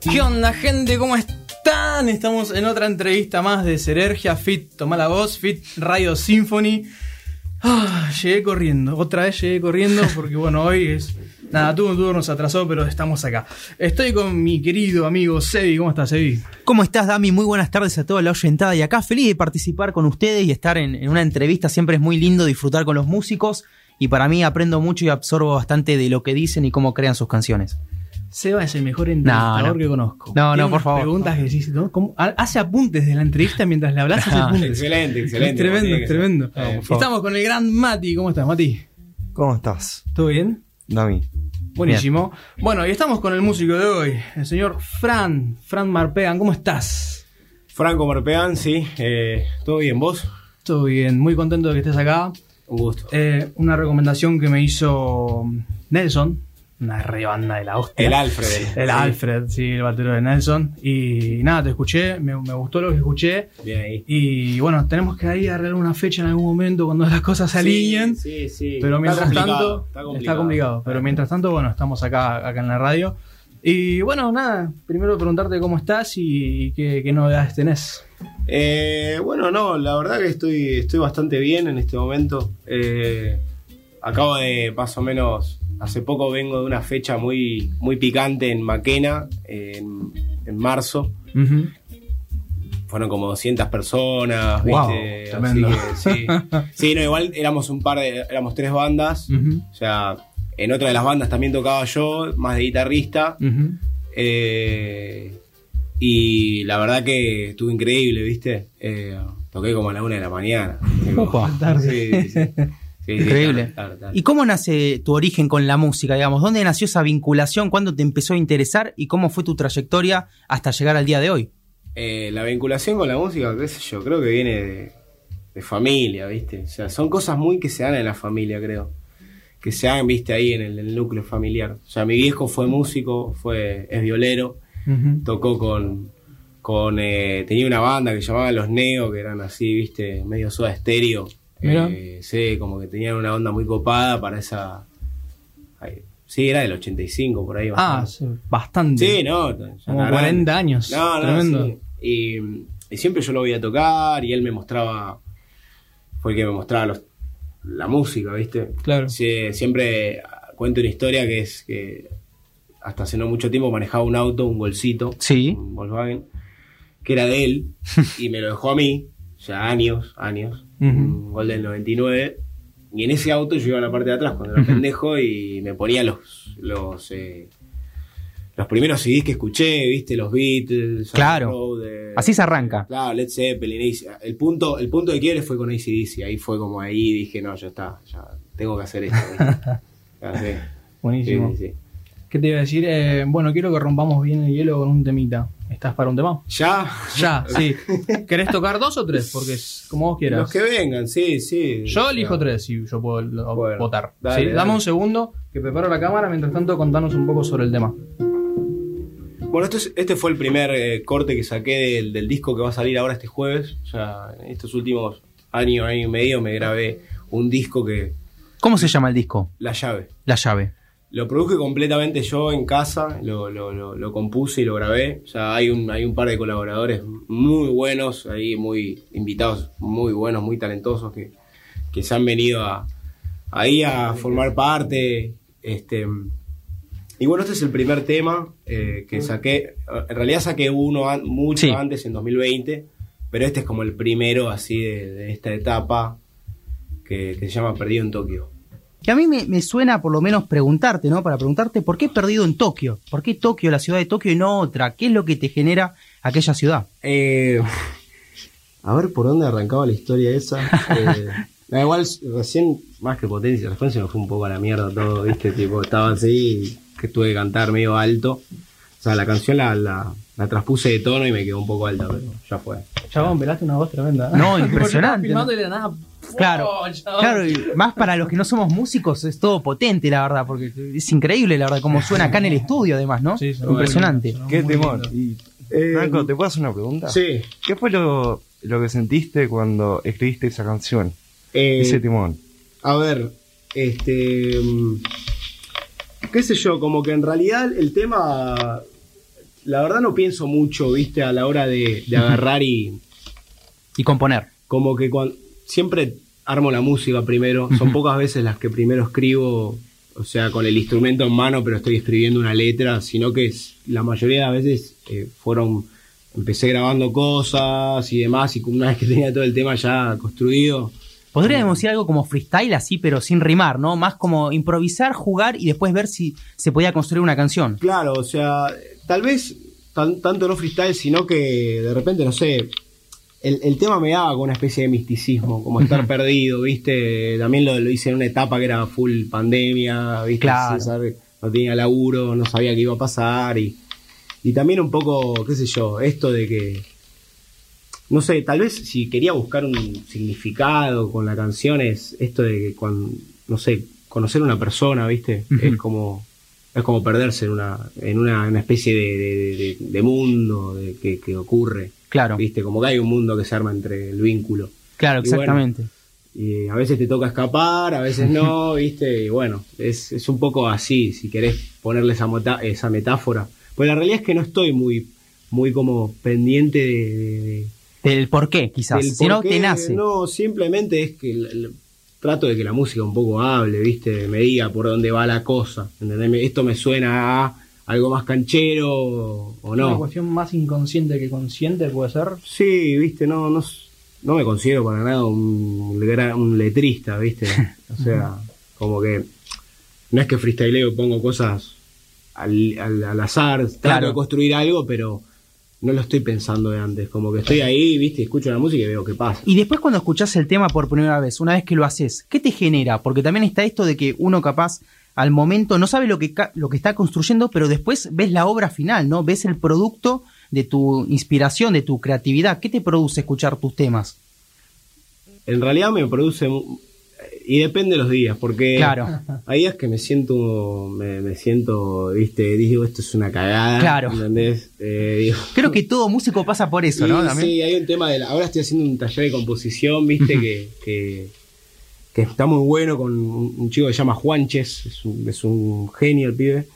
¿Qué onda, gente? ¿Cómo están? Estamos en otra entrevista más de Serergia Fit Toma la Voz, Fit Radio Symphony. Ah, llegué corriendo, otra vez llegué corriendo porque, bueno, hoy es. Nada, todo, todo nos atrasó, pero estamos acá. Estoy con mi querido amigo Sebi. ¿Cómo estás, Sebi? ¿Cómo estás, Dami? Muy buenas tardes a toda la oyentada y acá feliz de participar con ustedes y estar en una entrevista. Siempre es muy lindo disfrutar con los músicos y para mí aprendo mucho y absorbo bastante de lo que dicen y cómo crean sus canciones. Seba es el mejor entrevistador No, no. que conozco. No, no, por favor. preguntas que decís, ¿no? ¿Cómo? Ha- Hace apuntes de la entrevista mientras le hablas, hace Ah, apuntes. Excelente, excelente. Es tremendo, es tremendo. Eh. Estamos con el gran Mati. ¿Cómo estás, Mati? ¿Cómo estás, ¿Todo bien? Dami? Buenísimo. Bueno, y estamos con el músico de hoy, el señor Fran, Fran Marpegan. ¿Cómo estás? Franco Marpeán, sí. eh, ¿Todo bien? ¿Vos? Todo bien, muy contento de que estés acá. Un gusto. Eh, una recomendación que me hizo Nelson, una re banda de la hostia. El Alfred. El Sí. Alfred, sí, el batero de Nelson. Y nada, te escuché, me, me gustó lo que escuché. Bien ahí. Y bueno, tenemos que ahí arreglar una fecha en algún momento cuando las cosas se alineen. Sí, sí. Pero Está mientras complicado, tanto, está complicado. Pero mientras tanto, bueno, estamos acá, acá en la radio. Y bueno, nada, primero preguntarte cómo estás y, qué, qué novedades tenés. Eh, bueno, no, la verdad que estoy, estoy bastante bien en este momento. Eh, acabo de, más o menos, hace poco vengo de una fecha muy, muy picante en Maquena, en, en marzo. Fueron como 200 personas, Wow, ¿viste? Así tremendo. que sí. Sí, no, igual éramos un par de, éramos tres bandas. O sea, en otra de las bandas también tocaba yo, más de guitarrista. Eh, y la verdad que estuvo increíble, ¿viste? Eh, toqué como a la una de la mañana. Opa. Sí, sí, sí. Sí, sí, Increíble. claro, claro, claro. ¿Y cómo nace tu origen con la música, digamos? ¿Dónde nació esa vinculación? ¿Cuándo te empezó a interesar? ¿Y cómo fue tu trayectoria hasta llegar al día de hoy? Eh, la vinculación con la música, qué sé yo, creo que viene de, de familia, ¿viste? O sea, son cosas muy que se dan en la familia, creo. Que se dan, ¿viste? Ahí en el, el núcleo familiar. O sea, mi viejo fue músico, fue, es violero. Tocó con, con eh, tenía una banda que llamaban Los Neo, que eran así, viste, medio soda estéreo. Eh, sí, como que tenían una onda muy copada para esa. ay, sí, era del 85 por ahí. Ah, bastante. sí, bastante. sí, no. Como está 40 grande. años. No, no, Tremendo. sí. Y, y siempre yo lo veía tocar y él me mostraba. Fue el que me mostraba los- la música, ¿viste? Claro. Sí, siempre cuento una historia que es que hasta hace no mucho tiempo manejaba un auto, un golcito, Sí. un Volkswagen, que era de él y me lo dejó a mí, ya años, años, Ujú. un gol del 99. Y en ese auto yo iba a la parte de atrás cuando era pendejo y me ponía los los eh, los primeros CDs que escuché, viste, los Beatles, Claro. Así se arranca. Claro, Led Zeppelin. El punto, el punto de quiebre fue con ACDC. Ahí fue como ahí dije, no, ya está, ya tengo que hacer esto. Buenísimo. Sí, sí, sí. ¿Qué te iba a decir? Eh, bueno, quiero que rompamos bien el hielo con un temita. ¿Estás para un tema? Ya, Ya, sí. ¿Querés tocar dos o tres? Porque es como vos quieras. los que vengan, sí, sí. Yo elijo tres y yo puedo lo- Bueno, votar. dale, ¿sí? dale. Dame un segundo que preparo la cámara. Mientras tanto, contanos un poco sobre el tema. Bueno, esto es- este fue el primer eh, corte que saqué del, del disco que va a salir ahora este jueves. O sea, en estos últimos años, año y medio me grabé un disco que. ¿Cómo se llama el disco? La llave. La llave. Lo produje completamente yo en casa, lo, lo, lo, lo compuse y lo grabé. O sea, hay un, hay un par de colaboradores muy buenos, ahí muy invitados, muy buenos, muy talentosos que, que se han venido a, ahí a formar parte. Este, y bueno, este es el primer tema eh, que saqué. En realidad saqué uno an- mucho Sí. antes, en 2020, pero este es como el primero así de, de esta etapa que, que se llama Perdido en Tokio. Que a mí me, me suena por lo menos preguntarte, ¿no? Para preguntarte, ¿por qué perdido en Tokio? ¿Por qué Tokio, la ciudad de Tokio y no otra? ¿Qué es lo que te genera aquella ciudad? Eh, a ver por dónde arrancaba la historia esa. Eh, da igual, recién, más que potencia, después se me fue un poco a la mierda todo, ¿viste? Tipo, estaba así, que tuve que cantar medio alto. O sea, la canción la, la, la traspuse de tono y me quedó un poco alta, pero ya fue. Chabón, pelaste una voz tremenda. No, impresionante, ¿no? Claro, ¡oh, claro, y más para los que no somos músicos es todo potente, la verdad, porque es increíble, la verdad, cómo suena acá en el estudio, además, ¿no? Sí, Impresionante. Qué temor. Y, Franco, ¿te puedo hacer una pregunta? Sí. ¿Qué fue lo, lo que sentiste cuando escribiste esa canción? eh, Ese timón. A ver, este. mm, qué sé yo, como que en realidad el tema la verdad no pienso mucho, viste, a la hora de, de agarrar y Y componer. como que cuando, siempre armo la música primero. Son pocas veces las que primero escribo, o sea, con el instrumento en mano, pero estoy escribiendo una letra, sino que es- la mayoría de las veces eh, fueron, empecé grabando cosas y demás, y una vez que tenía todo el tema ya construido, Podríamos decir algo como freestyle así, pero sin rimar, ¿no? Más como improvisar, jugar y después ver si se podía construir una canción. Claro, o sea, tal vez tan- tanto no freestyle, sino que de repente, no sé, el, el tema me daba con una especie de misticismo, como estar perdido, ¿viste? También lo, lo hice en una etapa que era full pandemia, ¿viste? Claro. No tenía laburo, no sabía qué iba a pasar y, y también un poco, qué sé yo, esto de que, no sé, tal vez si quería buscar un significado con la canción es esto de que cuando, no sé, conocer a una persona, ¿viste? Es como es como perderse en una en una, una especie de, de- de- de mundo de, que, que ocurre, Claro, ¿viste? Como que hay un mundo que se arma entre el vínculo. claro, Y bueno, exactamente. Y a veces te toca escapar, a veces no, ¿viste? Y bueno, es, es un poco así, si querés ponerle esa, esa metáfora. Pues la realidad es que no estoy muy, muy como pendiente de- de- de, Del por qué, quizás. del Si no, qué, te nace. No, simplemente es que el- el- trato de que la música un poco hable, ¿viste? Me diga por dónde va la cosa. ¿entendés? Esto me suena a algo más canchero o Una no. cuestión más inconsciente que consciente puede ser. Sí, ¿viste? No, no, no me considero para nada un, un letrista, ¿viste? O sea, como que no es que freestyleo y pongo cosas al, al, al azar, trato Claro. de construir algo, pero no lo estoy pensando de antes. Como que estoy ahí, ¿viste? Escucho la música y veo qué pasa. Y después cuando escuchás el tema por primera vez, una vez que lo haces, ¿qué te genera? Porque también está esto de que uno capaz al momento no sabe lo que, lo que está construyendo, pero después ves la obra final, ¿no? Ves el producto de tu inspiración, de tu creatividad. ¿Qué te produce escuchar tus temas? En realidad me produce... Y depende de los días, porque Claro. hay días que me siento, me, me siento, viste, digo, esto es una cagada. Claro. ¿Entendés? Eh, digo, Creo que todo músico pasa por eso, ¿no? Sí, También. sí, hay un tema de la- ahora estoy haciendo un taller de composición, viste, que, que, está muy bueno con un, chico que se llama Juanches, es un, genio el pibe.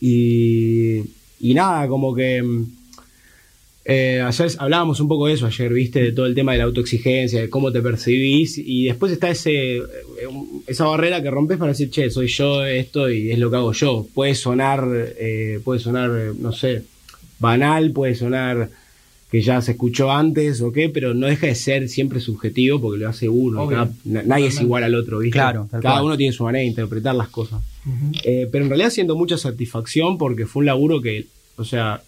Y, y nada, como que mm, eh, ayer hablábamos un poco de eso ayer, viste, de todo el tema de la autoexigencia, de cómo te percibís, y después está ese eh, esa barrera que rompes para decir, che, soy yo esto y es lo que hago yo. Puede sonar, eh, puede sonar, no sé, banal, puede sonar que ya se escuchó antes o qué, pero no deja de ser siempre subjetivo porque lo hace uno. Obvio. Cada- na- nadie es igual al otro, ¿viste? Claro, Cada cual. uno tiene su manera de interpretar las cosas. Eh, pero en realidad siento mucha satisfacción porque fue un laburo que, o sea,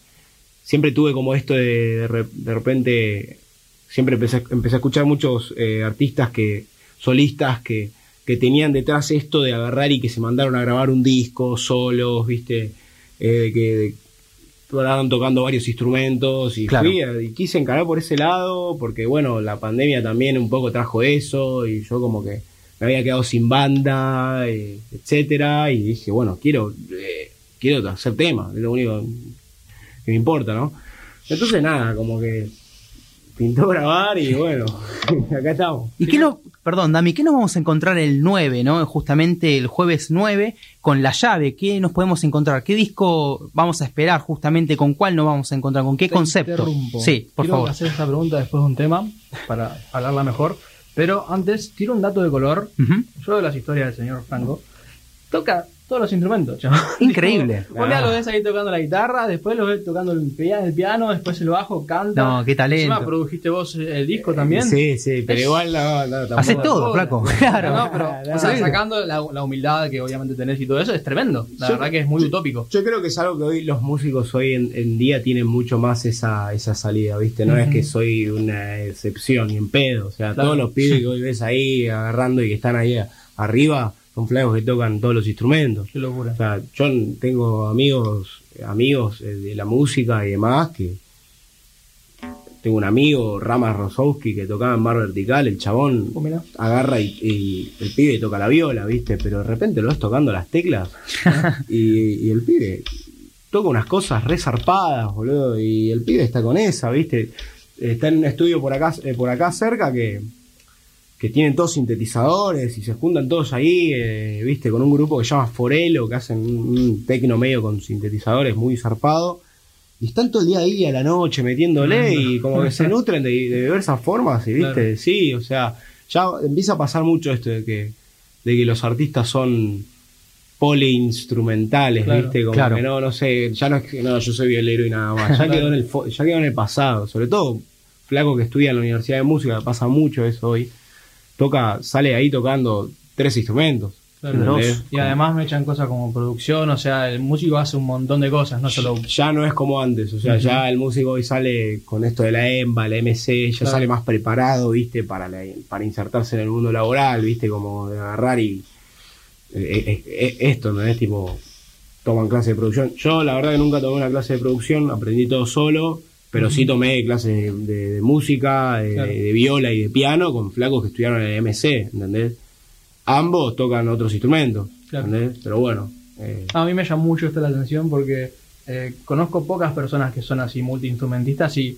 siempre tuve como esto de de, re- de repente, siempre empecé, empecé a escuchar muchos eh, artistas que, solistas que, que tenían detrás esto de agarrar y que se mandaron a grabar un disco solos, viste, Eh, que estaban tocando varios instrumentos y Claro. fui a- y quise encarar por ese lado porque bueno, la pandemia también un poco trajo eso y yo como que me había quedado sin banda, eh, etcétera, y dije, bueno, quiero, eh, quiero hacer temas, es lo único que me importa, ¿no? Entonces nada, como que pintó grabar y bueno, acá estamos. ¿Y qué no, perdón, Dami, qué nos vamos a encontrar el 9, ¿no? Justamente el jueves 9 con la llave, ¿qué nos podemos encontrar? ¿Qué disco vamos a esperar justamente? ¿Con cuál nos vamos a encontrar? ¿Con qué Te concepto? interrumpo. Sí, por Quiero favor. hacer esta pregunta después de un tema para hablarla mejor. Pero antes, tiro un dato de color. Ujú. Yo de las historias del señor Franco. Toca todos los instrumentos, chaval. Increíble. Un día Ah. lo ves ahí tocando la guitarra, después lo ves tocando el piano, el piano después el bajo, canta. No, qué talento. Encima produjiste vos el disco también. Sí, sí, pero Es- igual no, no, tampoco. Hace todo, flaco. Claro. No, pero, o sea, sacando la, la humildad que obviamente tenés y todo eso, es tremendo. La Yo- verdad que es muy utópico. Yo creo que es algo que hoy los músicos hoy en, en día tienen mucho más esa, esa salida, ¿viste? No es que soy una excepción ni en pedo. O sea, Claro. todos los pibes que hoy ves ahí agarrando y que están ahí arriba son flacos que tocan todos los instrumentos. Qué locura. O sea, yo tengo amigos, amigos eh, de la música y demás que tengo un amigo, Rama Rosowski, que tocaba en bar vertical, el chabón Oh, agarra y, y el pibe toca la viola, ¿viste? Pero de repente lo ves tocando las teclas y, y el pibe toca unas cosas re zarpadas, boludo, y el pibe está con esa, ¿viste? Está en un estudio por acá, eh, por acá cerca que, que tienen todos sintetizadores y se juntan todos ahí, eh, ¿viste? Con un grupo que se llama Forelo, que hacen un, un tecno medio con sintetizadores muy zarpado. y están todo el día ahí a la noche metiéndole y como que se nutren de, de diversas formas, y viste, Claro. sí, o sea, ya empieza a pasar mucho esto de que, de que los artistas son poliinstrumentales, Claro. viste, como Claro. que no, no sé, ya no es que no, yo soy violero y nada más, ya quedó en el fo- ya quedó en el pasado, sobre todo flaco que estudia en la Universidad de Música, pasa mucho eso hoy, toca, sale ahí tocando tres instrumentos. Y además me echan cosas como producción, o sea, el músico hace un montón de cosas, no solo. ya no es como antes, o sea, ya el músico hoy sale con esto de la EMBA, la MC, ya Claro. sale más preparado, viste, para, la- para insertarse en el mundo laboral, viste, como de agarrar y eh, eh, eh, esto, ¿no es? Tipo, toman clase de producción. Yo la verdad que nunca tomé una clase de producción, aprendí todo solo, pero sí tomé clases de, de- de música, de, Claro. de viola y de piano con flacos que estudiaron en el MC, ¿entendés? Ambos tocan otros instrumentos, Claro. ¿entendés? Pero bueno. eh, A mí me llama mucho esta la atención porque eh, conozco pocas personas que son así multiinstrumentistas y,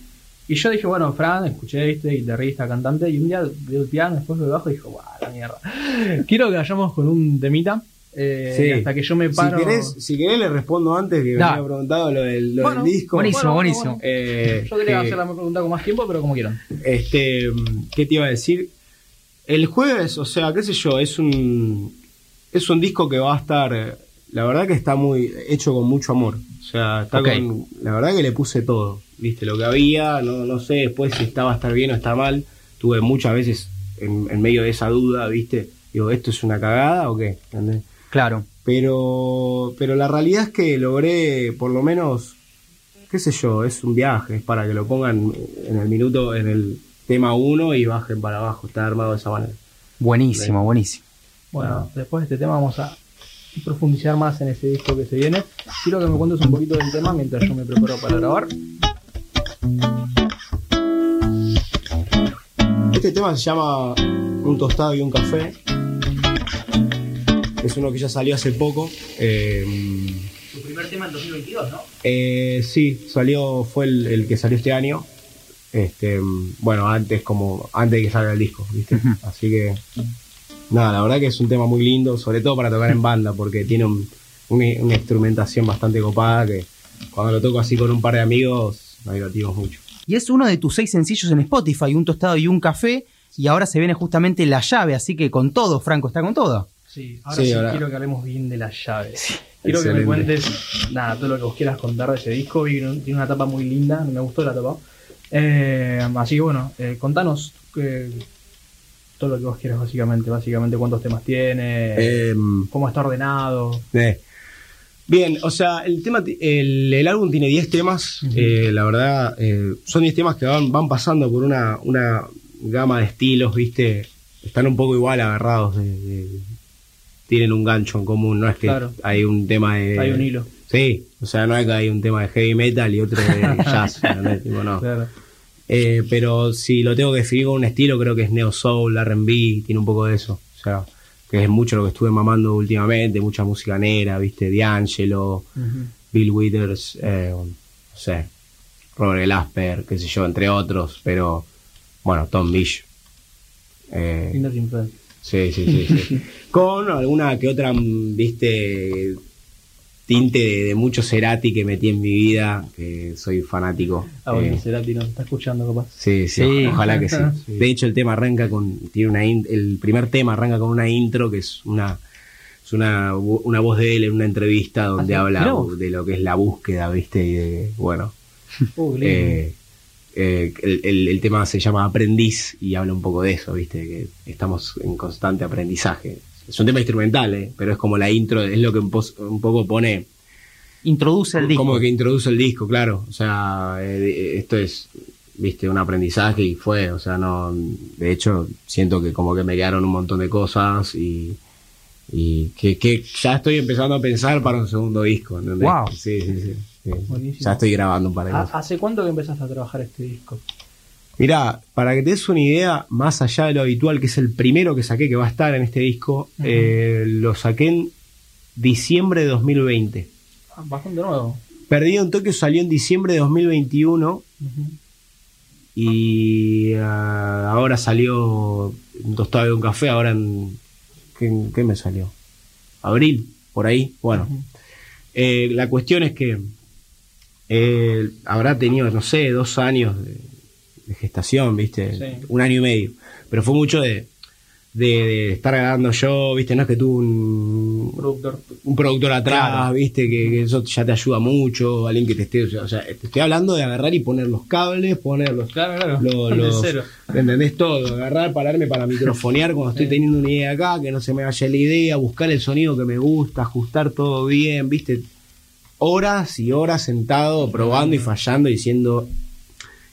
y yo dije, bueno, Fran, escuché este guitarrista, cantante, y un día veo el piano, después lo bajo y dijo, guau, la mierda. Quiero que vayamos con un temita. Eh, Sí. hasta que yo me paro. Si querés, si querés le respondo antes que me había preguntado lo del, lo Bueno, del disco. buenísimo, Bueno, buenísimo. Eh, Yo quería que- hacer la pregunta con más tiempo, pero como quieran. Este, ¿qué te iba a decir? El jueves, o sea, qué sé yo, es un es un disco que va a estar, eh, la verdad que está muy hecho con mucho amor. O sea, está con, la verdad que le puse todo, viste, lo que había, no, no sé después si estaba a estar bien o está mal. Tuve muchas veces en, en medio de esa duda, viste, digo, ¿esto es una cagada o qué? ¿Entendés? Claro. Pero, pero la realidad es que logré, por lo menos, qué sé yo, es un viaje, es para que lo pongan en el minuto, en el tema 1 y bajen para abajo, está armado de esa manera. Buenísimo, buenísimo. Bueno, después de este tema vamos a profundizar más en ese disco que se viene. Quiero que me cuentes un poquito del tema mientras yo me preparo para grabar. Este tema se llama Un tostado y un café. Es uno que ya salió hace poco. Eh, Tu primer tema en 2022, ¿no? Eh, sí, salió, fue el, el que salió este año. Este, mm, bueno, antes como antes de que salga el disco, ¿viste? Así que nada, la verdad que es un tema muy lindo, sobre todo para tocar en banda, porque tiene un- una, una instrumentación bastante copada que cuando lo toco así con un par de amigos nos divertimos mucho. Y es uno de tus seis sencillos en Spotify, un tostado y un café. Y ahora se viene justamente la llave, así que con todo, Franco, está con todo. Sí, ahora Sí, sí, ahora- quiero que hablemos bien de las llaves. quiero que me cuentes nada, todo lo que vos quieras contar de ese disco. Vi que tiene una tapa muy linda, me gustó la tapa. Eh, así que bueno, eh, contanos eh, todo lo que vos quieras básicamente. Básicamente cuántos temas tiene, Em, cómo está ordenado. Bien, o sea, el tema, el, el álbum tiene 10 temas. la verdad, son 10 temas que van, van pasando por una, una gama de estilos, ¿viste? Están un poco igual agarrados. de- de- tienen un gancho en común, no es que Claro. hay un tema de. Hay un hilo. Sí, o sea, no es que hay un tema de heavy metal y otro de jazz. no. Claro. Eh, pero si lo tengo que definir con un estilo, creo que es neo soul, R&B, tiene un poco de eso. O sea, que es mucho lo que estuve mamando últimamente, mucha música negra, viste, D'Angelo, Ujú. Bill Withers, eh, no sé, Robert Glasper, qué sé yo, entre otros, pero bueno, Tom Bish. Eh. Sí, sí, sí, sí. Con alguna que otra, mm, viste, tinte de, de mucho Cerati que metí en mi vida, que soy fanático. Ah, bueno, Eh, Cerati nos está escuchando capaz. Sí, sí, Sí. ojalá que sí. Sí. De hecho, el tema arranca con, tiene una, in- el primer tema arranca con una intro que es una, es una, una voz de él en una entrevista donde Ah, sí, habla de lo que es la búsqueda, viste, y de, bueno, Uh, eh, eh, el, el- el tema se llama Aprendiz y habla un poco de eso, viste, que estamos en constante aprendizaje. Es un tema instrumental, eh, pero es como la intro, es lo que un, poco pone Introduce el disco. como que introduce el disco, claro. O sea, eh, esto es, viste, un aprendizaje y fue, o sea, no. De hecho, siento que como que me quedaron un montón de cosas y. Y que, que ya estoy empezando a pensar para un segundo disco. ¿entendés? Wow. Sí, sí, sí. Sí. Buenísimo. Ya estoy grabando un par de ¿Ha- cosas. ¿Hace cuánto que empezaste a trabajar este disco? Mirá, para que te des una idea, más allá de lo habitual, que es el primero que saqué que va a estar en este disco, eh, lo saqué en diciembre de 2020. Ah, Bastante nuevo. Perdido en Tokio salió en diciembre de 2021 Ujú. y ah, ahora salió un tostado de un café, ahora en... ¿Qué, qué me salió? ¿Abril? Por ahí. Bueno, eh, la cuestión es que eh, habrá tenido, no sé, dos años de, de gestación, ¿viste? Sí. Un año y medio. Pero fue mucho de, de, de estar grabando yo, ¿viste? No es que tuve un, Productor. un productor atrás, Claro. ¿viste? Que, que eso ya te ayuda mucho, alguien que te esté. O sea, te estoy hablando de agarrar y poner los cables, poner los. Claro, claro. los- cero. ¿Entendés todo? Agarrar, pararme para microfonear cuando estoy teniendo una idea acá, que no se me vaya la idea, buscar el sonido que me gusta, ajustar todo bien, ¿viste? Horas y horas sentado, probando y fallando, diciendo,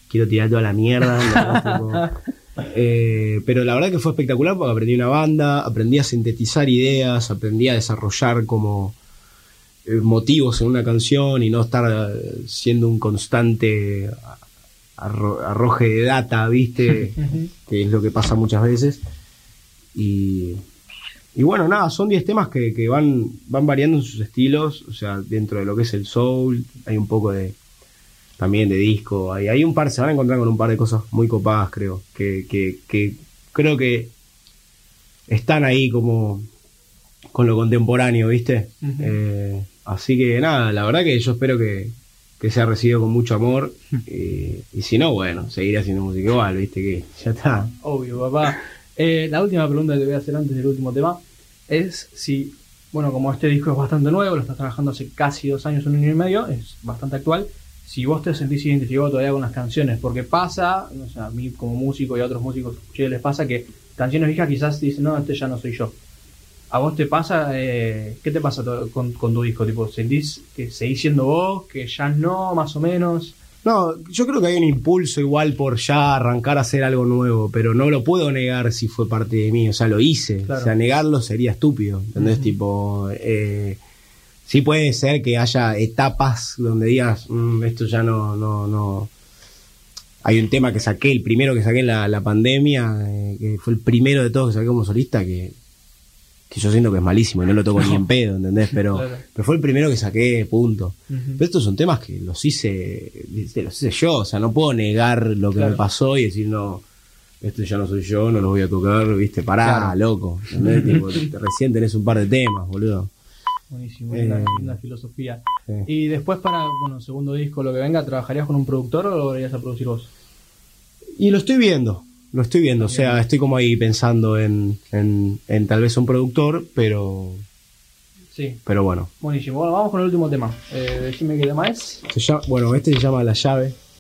quiero tirar toda la mierda. eh, pero la verdad que fue espectacular porque aprendí una banda, aprendí a sintetizar ideas, aprendí a desarrollar como eh, motivos en una canción y no estar eh, siendo un constante arro- arroje de data, ¿viste? que es lo que pasa muchas veces. Y, y bueno, nada, son 10 temas que, que van, van variando en sus estilos, o sea, dentro de lo que es el soul, hay un poco de también de disco, hay, hay un par, se van a encontrar con un par de cosas muy copadas, creo, que, que, que creo que están ahí como con lo contemporáneo, ¿viste? Eh, así que nada, la verdad que yo espero que, que sea recibido con mucho amor. y, y si no, bueno, seguiré haciendo música igual, ¿viste? Que ya está. Obvio, papá. Eh, la última pregunta que te voy a hacer antes del último tema es si, bueno, como este disco es bastante nuevo, lo estás trabajando hace casi dos años, un año y medio, es bastante actual, si vos te sentís identificado todavía con las canciones, porque pasa, o sea, a mí como músico y a otros músicos che, les pasa que canciones viejas quizás dicen, no, este ya no soy yo. ¿A vos te pasa, eh, qué te pasa con, con tu disco? Tipo, ¿Sentís que seguís siendo vos, que ya no, más o menos? No, yo creo que hay un impulso igual por ya arrancar a hacer algo nuevo, pero no lo puedo negar si fue parte de mí, o sea, lo hice. Claro. O sea, negarlo sería estúpido, ¿entendés? Ujú. Tipo, eh, sí puede ser que haya etapas donde digas, "Mm, esto ya no, no, no. Hay un tema que saqué, el primero que saqué en la, la pandemia, eh, que fue el primero de todos que saqué como solista, que, que yo siento que es malísimo y no lo toco ni en pedo, ¿entendés? Pero, Claro. pero fue el primero que saqué, punto. Pero estos son temas que los hice, los hice yo, o sea, no puedo negar lo que Claro. me pasó y decir, no, este ya no soy yo, no lo voy a tocar, viste, pará, Claro. loco. ¿entendés? Tipo, te- recién tenés un par de temas, boludo. Buenísimo, Eh, filosofía. Y después para, bueno, segundo disco, lo que venga, ¿trabajarías con un productor o lo irías a producir vos? Y lo estoy viendo, lo estoy viendo, o sea, estoy como ahí pensando en, en, en tal vez un productor, pero, Sí, pero bueno. buenísimo. Bueno, vamos con el último tema. Eh, decime qué tema es. Se llama- bueno, este se llama La Llave.